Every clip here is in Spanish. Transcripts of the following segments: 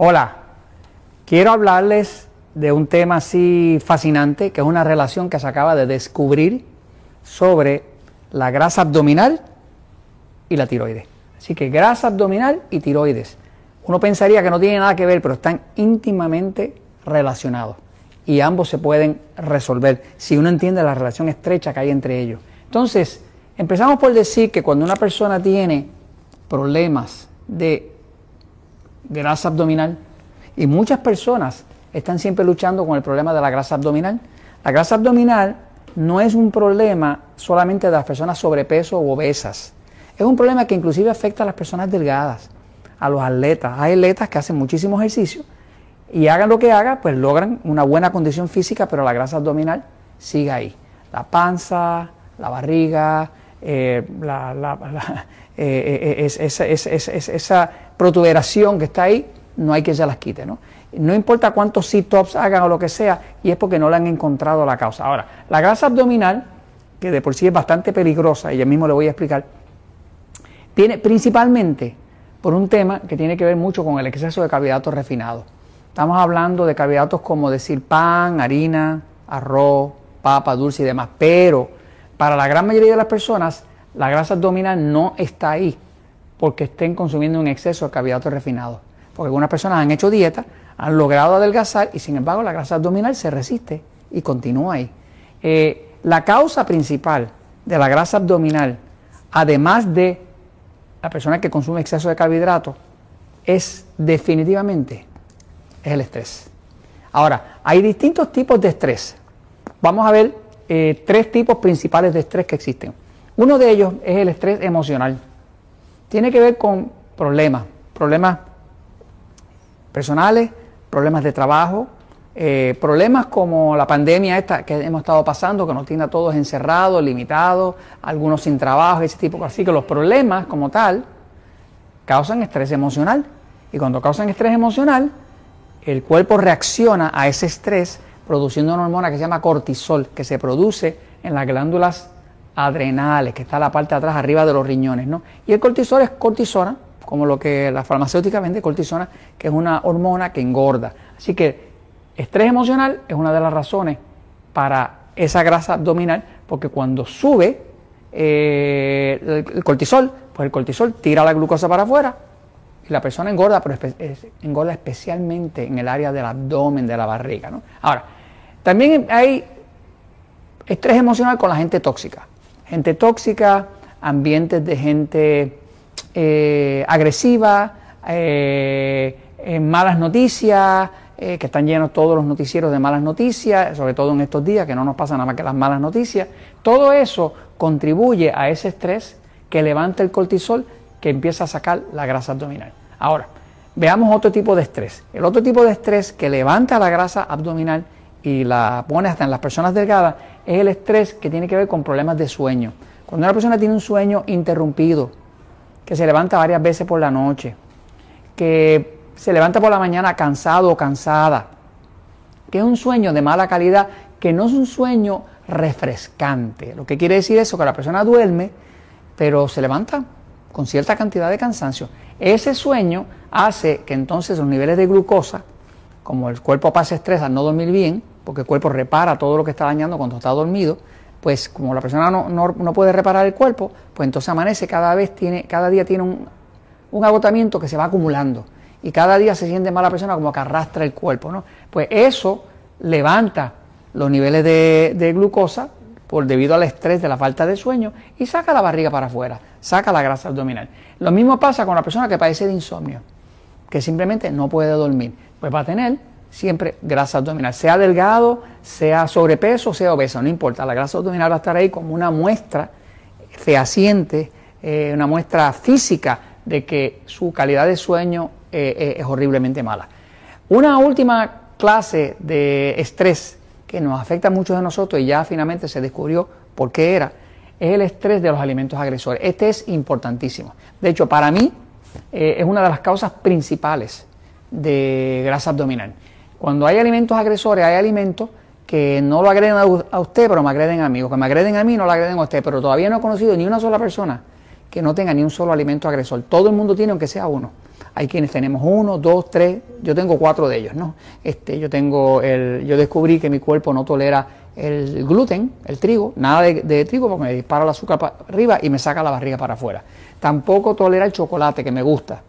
Hola, quiero hablarles de un tema así fascinante, que es una relación que se acaba de descubrir sobre la grasa abdominal y la tiroides. Así que grasa abdominal y tiroides. Uno pensaría que no tiene nada que ver, pero están íntimamente relacionados y ambos se pueden resolver si uno entiende la relación estrecha que hay entre ellos. Entonces, empezamos por decir que cuando una persona tiene problemas de grasa abdominal y muchas personas están siempre luchando con el problema de la grasa abdominal. La grasa abdominal no es un problema solamente de las personas sobrepeso o obesas. Es un problema que inclusive afecta a las personas delgadas, a los atletas. Hay atletas que hacen muchísimo ejercicio y hagan lo que hagan, pues logran una buena condición física, pero la grasa abdominal sigue ahí. La panza, la barriga, esa protuberación que está ahí, no hay que ya las quite, ¿no? No importa cuántos sit-ups hagan o lo que sea, y es porque no le han encontrado la causa. Ahora, la grasa abdominal, que de por sí es bastante peligrosa, y ya mismo le voy a explicar, viene principalmente por un tema que tiene que ver mucho con el exceso de carbohidratos refinados. Estamos hablando de carbohidratos como decir pan, harina, arroz, papa, dulce y demás, pero para la gran mayoría de las personas la grasa abdominal no está ahí porque estén consumiendo un exceso de carbohidratos refinados. Porque algunas personas han hecho dieta, han logrado adelgazar y sin embargo la grasa abdominal se resiste y continúa ahí. Eh, la causa principal de la grasa abdominal, además de la persona que consume exceso de carbohidratos, es definitivamente el estrés. Ahora, hay distintos tipos de estrés. Vamos a ver eh, tres tipos principales de estrés que existen. Uno de ellos es el estrés emocional. Tiene que ver con problemas, problemas personales, problemas de trabajo, eh, problemas como la pandemia esta que hemos estado pasando, que nos tiene a todos encerrados, limitados, algunos sin trabajo, ese tipo. Así que los problemas como tal causan estrés emocional. Y cuando causan estrés emocional, el cuerpo reacciona a ese estrés produciendo una hormona que se llama cortisol, que se produce en las glándulas adrenales, que está la parte de atrás, arriba de los riñones, ¿no? Y el cortisol es cortisona, como lo que la farmacéutica vende, cortisona, que es una hormona que engorda. Así que estrés emocional es una de las razones para esa grasa abdominal, porque cuando sube eh, el, cortisol, pues el cortisol tira la glucosa para afuera y la persona engorda, pero engorda especialmente en el área del abdomen, de la barriga. ¿no? Ahora, también hay estrés emocional con la gente tóxica gente tóxica, ambientes de gente eh, agresiva, eh, malas noticias, eh, que están llenos todos los noticieros de malas noticias, sobre todo en estos días que no nos pasa nada más que las malas noticias. Todo eso contribuye a ese estrés que levanta el cortisol que empieza a sacar la grasa abdominal. Ahora, veamos otro tipo de estrés. El otro tipo de estrés que levanta la grasa abdominal y la pone hasta en las personas delgadas es el estrés que tiene que ver con problemas de sueño. Cuando una persona tiene un sueño interrumpido, que se levanta varias veces por la noche, que se levanta por la mañana cansado o cansada, que es un sueño de mala calidad, que no es un sueño refrescante. Lo que quiere decir eso, que la persona duerme, pero se levanta con cierta cantidad de cansancio. Ese sueño hace que entonces los niveles de glucosa, como el cuerpo pasa estrés al no dormir bien, porque el cuerpo repara todo lo que está dañando cuando está dormido, pues como la persona no, puede reparar el cuerpo, pues entonces amanece cada vez tiene, cada día tiene un, agotamiento que se va acumulando y cada día se siente mal la persona como que arrastra el cuerpo, ¿no? Pues eso levanta los niveles de, de glucosa por debido al estrés de la falta de sueño y saca la barriga para afuera, saca la grasa abdominal. Lo mismo pasa con la persona que padece de insomnio, que simplemente no puede dormir, pues va a tener siempre grasa abdominal, sea delgado, sea sobrepeso, sea obeso, no importa, la grasa abdominal va a estar ahí como una muestra fehaciente, eh, una muestra física de que su calidad de sueño eh, eh, es horriblemente mala. Una última clase de estrés que nos afecta a muchos de nosotros y ya finalmente se descubrió por qué era, es el estrés de los alimentos agresores. Este es importantísimo. De hecho, para mí es una de las causas principales de grasa abdominal. Cuando hay alimentos agresores, hay alimentos que no lo agreden a usted, pero me agreden a mí, o que me agreden a mí, no lo agreden a usted, pero todavía no he conocido ni una sola persona que no tenga ni un solo alimento agresor. Todo el mundo tiene, aunque sea uno. Hay quienes tenemos uno, dos, tres, yo tengo cuatro de ellos, ¿no? Este, yo tengo el, yo descubrí que mi cuerpo no tolera el gluten, el trigo, nada de, trigo porque me dispara el azúcar para arriba y me saca la barriga para afuera. Tampoco tolera el chocolate que me gusta.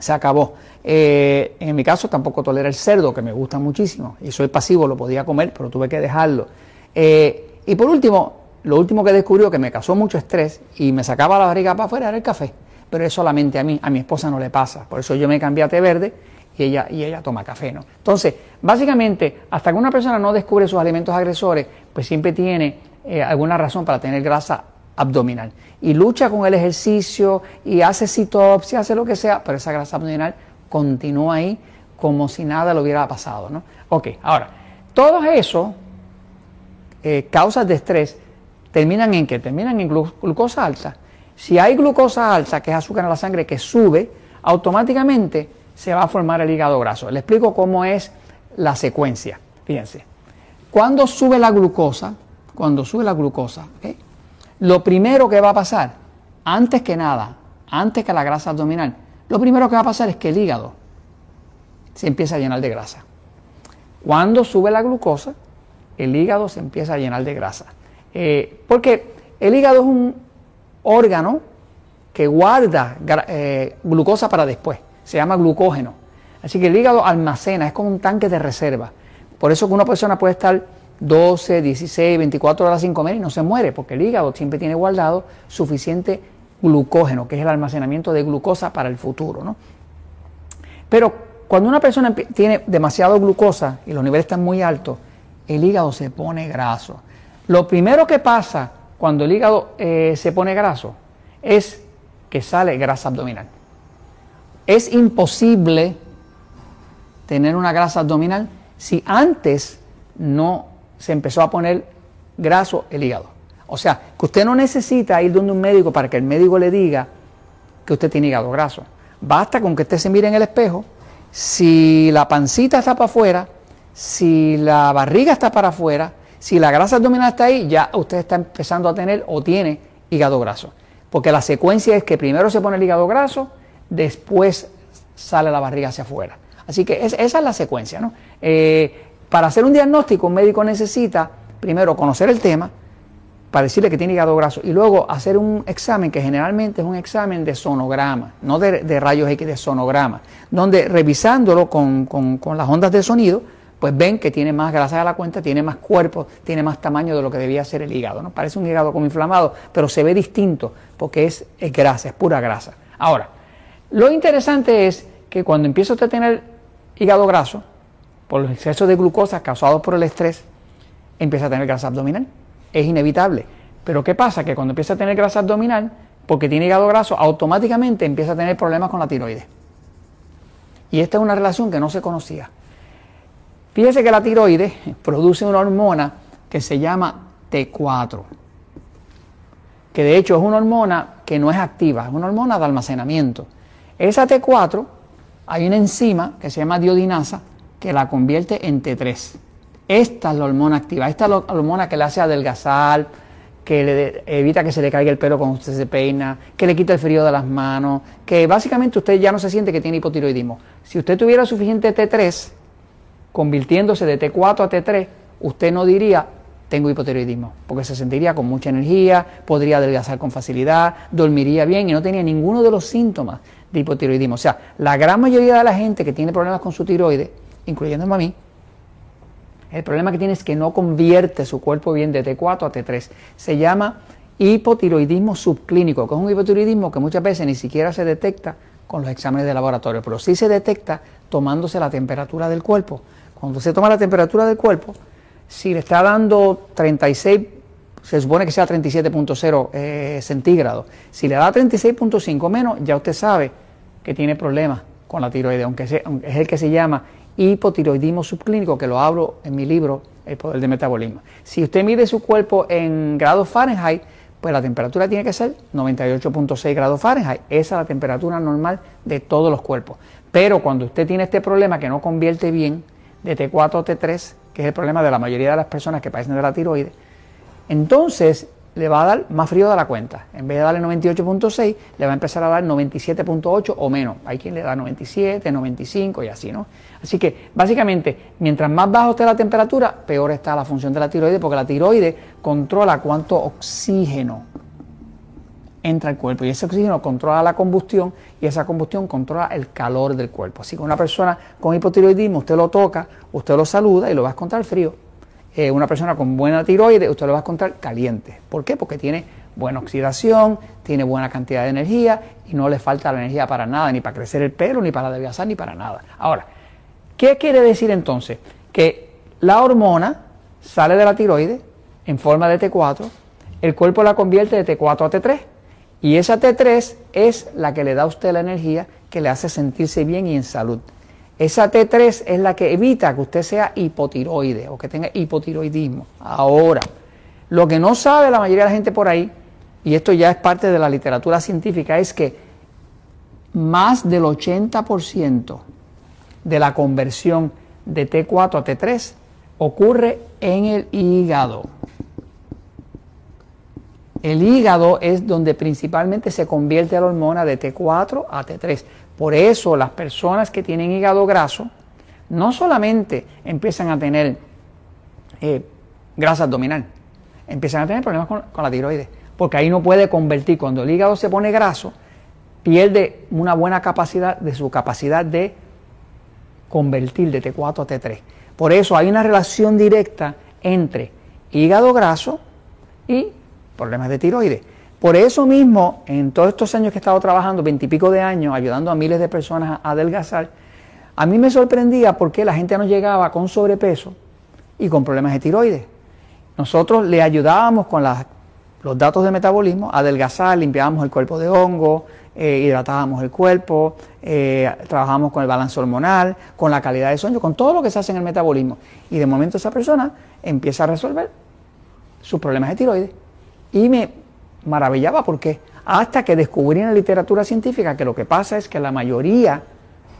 Se acabó. Eh, en mi caso tampoco tolera el cerdo que me gusta muchísimo y soy pasivo, lo podía comer, pero tuve que dejarlo. Eh, y por último, lo último que descubrió que me causó mucho estrés y me sacaba la barriga para afuera era el café. Pero es solamente a mí, a mi esposa no le pasa. Por eso yo me cambié a té verde y ella, y ella toma café, ¿no? Entonces, básicamente, hasta que una persona no descubre sus alimentos agresores, pues siempre tiene eh, alguna razón para tener grasa abdominal. Y lucha con el ejercicio y hace sit-ups hace lo que sea, pero esa grasa abdominal continúa ahí como si nada le hubiera pasado, ¿no? Ok, ahora, todo eso, eh, causas de estrés, terminan en qué? Terminan en glucosa alta. Si hay glucosa alta, que es azúcar en la sangre que sube, automáticamente se va a formar el hígado graso. Le explico cómo es la secuencia. Fíjense, cuando sube la glucosa, cuando sube la glucosa, lo primero que va a pasar, antes que nada, antes que la grasa abdominal, lo primero que va a pasar es que el hígado se empieza a llenar de grasa. Cuando sube la glucosa, el hígado se empieza a llenar de grasa. Eh, porque el hígado es un órgano que guarda eh, glucosa para después, se llama glucógeno. Así que el hígado almacena, es como un tanque de reserva. Por eso que una persona puede estar 12, 16, 24 horas sin comer y no se muere, porque el hígado siempre tiene guardado suficiente glucógeno, que es el almacenamiento de glucosa para el futuro. ¿no? Pero cuando una persona tiene demasiado glucosa y los niveles están muy altos, el hígado se pone graso. Lo primero que pasa cuando el hígado eh, se pone graso es que sale grasa abdominal. Es imposible tener una grasa abdominal si antes no se empezó a poner graso el hígado. O sea, que usted no necesita ir donde un médico para que el médico le diga que usted tiene hígado graso. Basta con que usted se mire en el espejo, si la pancita está para afuera, si la barriga está para afuera, si la grasa abdominal está ahí, ya usted está empezando a tener o tiene hígado graso. Porque la secuencia es que primero se pone el hígado graso, después sale la barriga hacia afuera. Así que esa es la secuencia. ¿no? Eh, para hacer un diagnóstico, un médico necesita primero conocer el tema, para decirle que tiene hígado graso, y luego hacer un examen que generalmente es un examen de sonograma, no de, rayos X, de sonograma, donde revisándolo con, las ondas de sonido, pues ven que tiene más grasa de la cuenta, tiene más cuerpo, tiene más tamaño de lo que debía ser el hígado. ¿no? Parece un hígado como inflamado, pero se ve distinto porque es, es grasa, es pura grasa. Ahora, lo interesante es que cuando empieza usted a tener hígado graso, por los excesos de glucosa causados por el estrés, empieza a tener grasa abdominal. Es inevitable. Pero ¿qué pasa? Que cuando empieza a tener grasa abdominal, porque tiene hígado graso, automáticamente empieza a tener problemas con la tiroides. Y esta es una relación que no se conocía. Fíjese que la tiroides produce una hormona que se llama T4, que de hecho es una hormona que no es activa, es una hormona de almacenamiento. Esa T4, hay una enzima que se llama diodinasa que la convierte en T3. Esta es la hormona activa, esta es la hormona que le hace adelgazar, que le evita que se le caiga el pelo cuando usted se peina, que le quita el frío de las manos, que básicamente usted ya no se siente que tiene hipotiroidismo. Si usted tuviera suficiente T3, convirtiéndose de T4 a T3, usted no diría tengo hipotiroidismo, porque se sentiría con mucha energía, podría adelgazar con facilidad, dormiría bien y no tenía ninguno de los síntomas de hipotiroidismo. O sea, la gran mayoría de la gente que tiene problemas con su tiroides incluyéndome a mí, el problema que tiene es que no convierte su cuerpo bien de T4 a T3. Se llama hipotiroidismo subclínico, que es un hipotiroidismo que muchas veces ni siquiera se detecta con los exámenes de laboratorio, pero sí se detecta tomándose la temperatura del cuerpo. Cuando se toma la temperatura del cuerpo, si le está dando 36, se supone que sea 37.0 eh, centígrados. Si le da 36.5 menos, ya usted sabe que tiene problemas con la tiroides, aunque, es el que se llama hipotiroidismo subclínico, que lo hablo en mi libro El poder del metabolismo. Si usted mide su cuerpo en grados Fahrenheit, pues la temperatura tiene que ser 98.6 grados Fahrenheit. Esa es la temperatura normal de todos los cuerpos. Pero cuando usted tiene este problema que no convierte bien de T4 a T3, que es el problema de la mayoría de las personas que padecen de la tiroides, entonces le va a dar más frío de la cuenta. En vez de darle 98.6, le va a empezar a dar 97.8 o menos. Hay quien le da 97, 95 y así, ¿no? Así que básicamente, mientras más bajo esté la temperatura, peor está la función de la tiroides, porque la tiroides controla cuánto oxígeno entra al cuerpo y ese oxígeno controla la combustión y esa combustión controla el calor del cuerpo. Así que una persona con hipotiroidismo, usted lo toca, usted lo saluda y lo va a encontrar frío. Eh, una persona con buena tiroides, usted lo va a encontrar caliente. ¿Por qué? Porque tiene buena oxidación, tiene buena cantidad de energía y no le falta la energía para nada, ni para crecer el pelo, ni para adelgazar, ni para nada. Ahora, ¿qué quiere decir entonces? Que la hormona sale de la tiroides en forma de T4, el cuerpo la convierte de T4 a T3 y esa T3 es la que le da a usted la energía que le hace sentirse bien y en salud. Esa T3 es la que evita que usted sea hipotiroide o que tenga hipotiroidismo. Ahora, lo que no sabe la mayoría de la gente por ahí, y esto ya es parte de la literatura científica, es que más del 80% de la conversión de T4 a T3 ocurre en el hígado. El hígado es donde principalmente se convierte la hormona de T4 a T3. Por eso las personas que tienen hígado graso no solamente empiezan a tener eh, grasa abdominal, empiezan a tener problemas con, con la tiroides, porque ahí no puede convertir. Cuando el hígado se pone graso, pierde una buena capacidad de su capacidad de convertir de T4 a T3. Por eso hay una relación directa entre hígado graso y problemas de tiroides. Por eso mismo, en todos estos años que he estado trabajando, veintipico de años, ayudando a miles de personas a adelgazar, a mí me sorprendía porque la gente no llegaba con sobrepeso y con problemas de tiroides. Nosotros le ayudábamos con los datos de metabolismo a adelgazar, limpiábamos el cuerpo de hongo, eh, hidratábamos el cuerpo, eh, trabajábamos con el balance hormonal, con la calidad de sueño, con todo lo que se hace en el metabolismo. Y de momento esa persona empieza a resolver sus problemas de tiroides. Y me maravillaba porque hasta que descubrí en la literatura científica que lo que pasa es que la mayoría,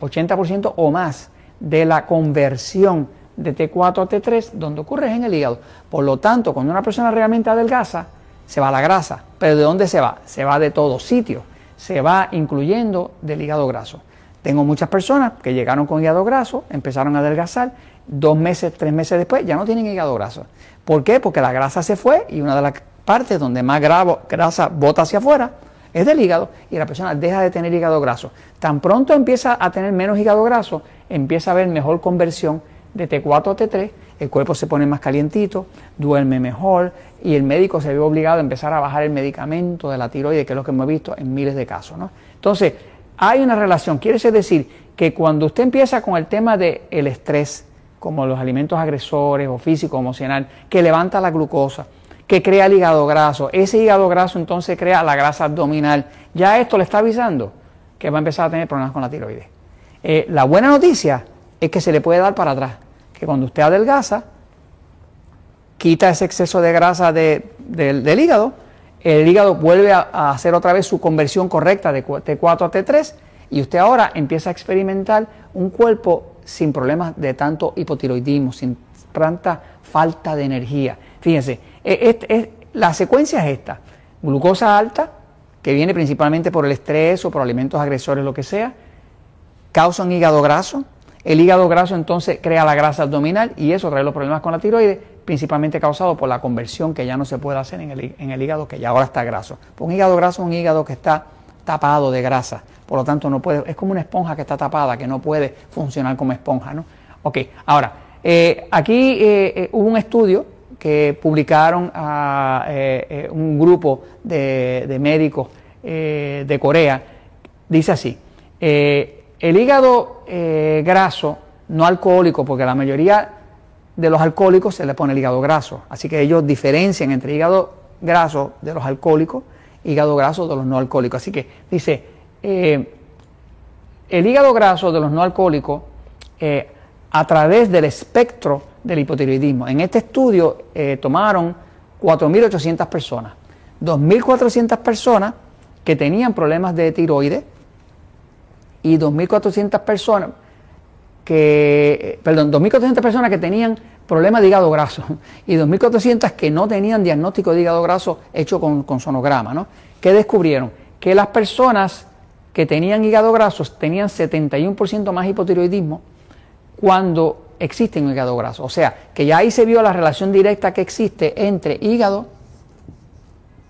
80% o más, de la conversión de T4 a T3, donde ocurre es en el hígado. Por lo tanto, cuando una persona realmente adelgaza, se va la grasa. ¿Pero de dónde se va? Se va de todos sitios. Se va incluyendo del hígado graso. Tengo muchas personas que llegaron con hígado graso, empezaron a adelgazar, dos meses, tres meses después ya no tienen hígado graso. ¿Por qué? Porque la grasa se fue y una de las parte donde más grasa bota hacia afuera es del hígado y la persona deja de tener hígado graso. Tan pronto empieza a tener menos hígado graso, empieza a haber mejor conversión de T4 a T3, el cuerpo se pone más calientito, duerme mejor y el médico se ve obligado a empezar a bajar el medicamento de la tiroides, que es lo que hemos visto en miles de casos. Entonces, hay una relación, quiere decir que cuando usted empieza con el tema del el estrés, como los alimentos agresores o físico, emocional, que levanta la glucosa, que crea el hígado graso. Ese hígado graso entonces crea la grasa abdominal. Ya esto le está avisando que va a empezar a tener problemas con la tiroides. Eh, la buena noticia es que se le puede dar para atrás, que cuando usted adelgaza, quita ese exceso de grasa del hígado, el hígado vuelve a, hacer otra vez su conversión correcta de T4 a T3 y usted ahora empieza a experimentar un cuerpo sin problemas de tanto hipotiroidismo, sin tanta falta de energía. Fíjense, e, la secuencia es esta. Glucosa alta, que viene principalmente por el estrés o por alimentos agresores, lo que sea, causa un hígado graso. El hígado graso entonces crea la grasa abdominal y eso trae los problemas con la tiroides, principalmente causado por la conversión que ya no se puede hacer en el, hígado, que ya ahora está graso. un hígado graso es un hígado que está tapado de grasa, por lo tanto no puede, es como una esponja que está tapada, que no puede funcionar como esponja, ¿no? Ok, ahora, eh, aquí eh, eh, hubo un estudio que publicaron a eh, eh, un grupo de, médicos eh, de Corea, dice así, el hígado graso no alcohólico, porque la mayoría de los alcohólicos se le pone el hígado graso, así que ellos diferencian entre hígado graso de los alcohólicos hígado graso de los no alcohólicos. Así que dice, el hígado graso de los no alcohólicos, a través del espectro del hipotiroidismo. En este estudio eh, tomaron 4.800 personas, 2.400 personas que tenían problemas de tiroides y 2.400 personas que, eh, perdón, 2.400 personas que tenían problemas de hígado graso y 2.400 que no tenían diagnóstico de hígado graso hecho con, con sonograma. ¿no? ¿Qué descubrieron? Que las personas que tenían hígado graso tenían 71% más hipotiroidismo cuando existe un hígado graso. O sea, que ya ahí se vio la relación directa que existe entre hígado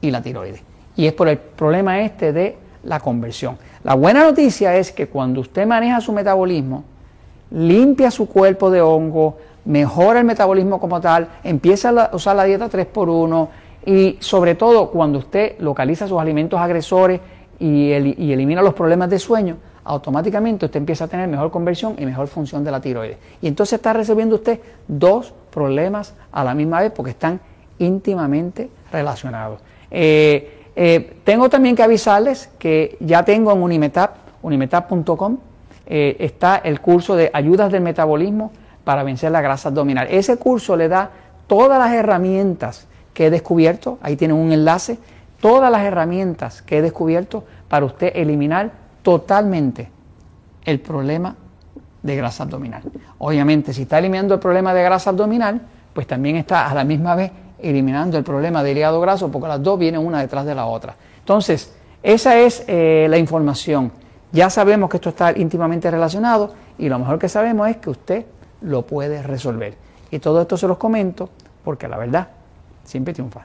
y la tiroides. Y es por el problema este de la conversión. La buena noticia es que cuando usted maneja su metabolismo, limpia su cuerpo de hongo, mejora el metabolismo como tal, empieza a usar la dieta 3x1 y sobre todo cuando usted localiza sus alimentos agresores y, elimina los problemas de sueño, automáticamente usted empieza a tener mejor conversión y mejor función de la tiroides. Y entonces está resolviendo usted dos problemas a la misma vez porque están íntimamente relacionados. Eh, eh, tengo también que avisarles que ya tengo en Unimetap, unimetap.com, eh, está el curso de ayudas del metabolismo para vencer la grasa abdominal. Ese curso le da todas las herramientas que he descubierto, ahí tienen un enlace, todas las herramientas que he descubierto para usted eliminar totalmente el problema de grasa abdominal. Obviamente, si está eliminando el problema de grasa abdominal, pues también está a la misma vez eliminando el problema del hígado graso, porque las dos vienen una detrás de la otra. Entonces, esa es eh, la información. Ya sabemos que esto está íntimamente relacionado y lo mejor que sabemos es que usted lo puede resolver. Y todo esto se los comento porque la verdad siempre triunfa.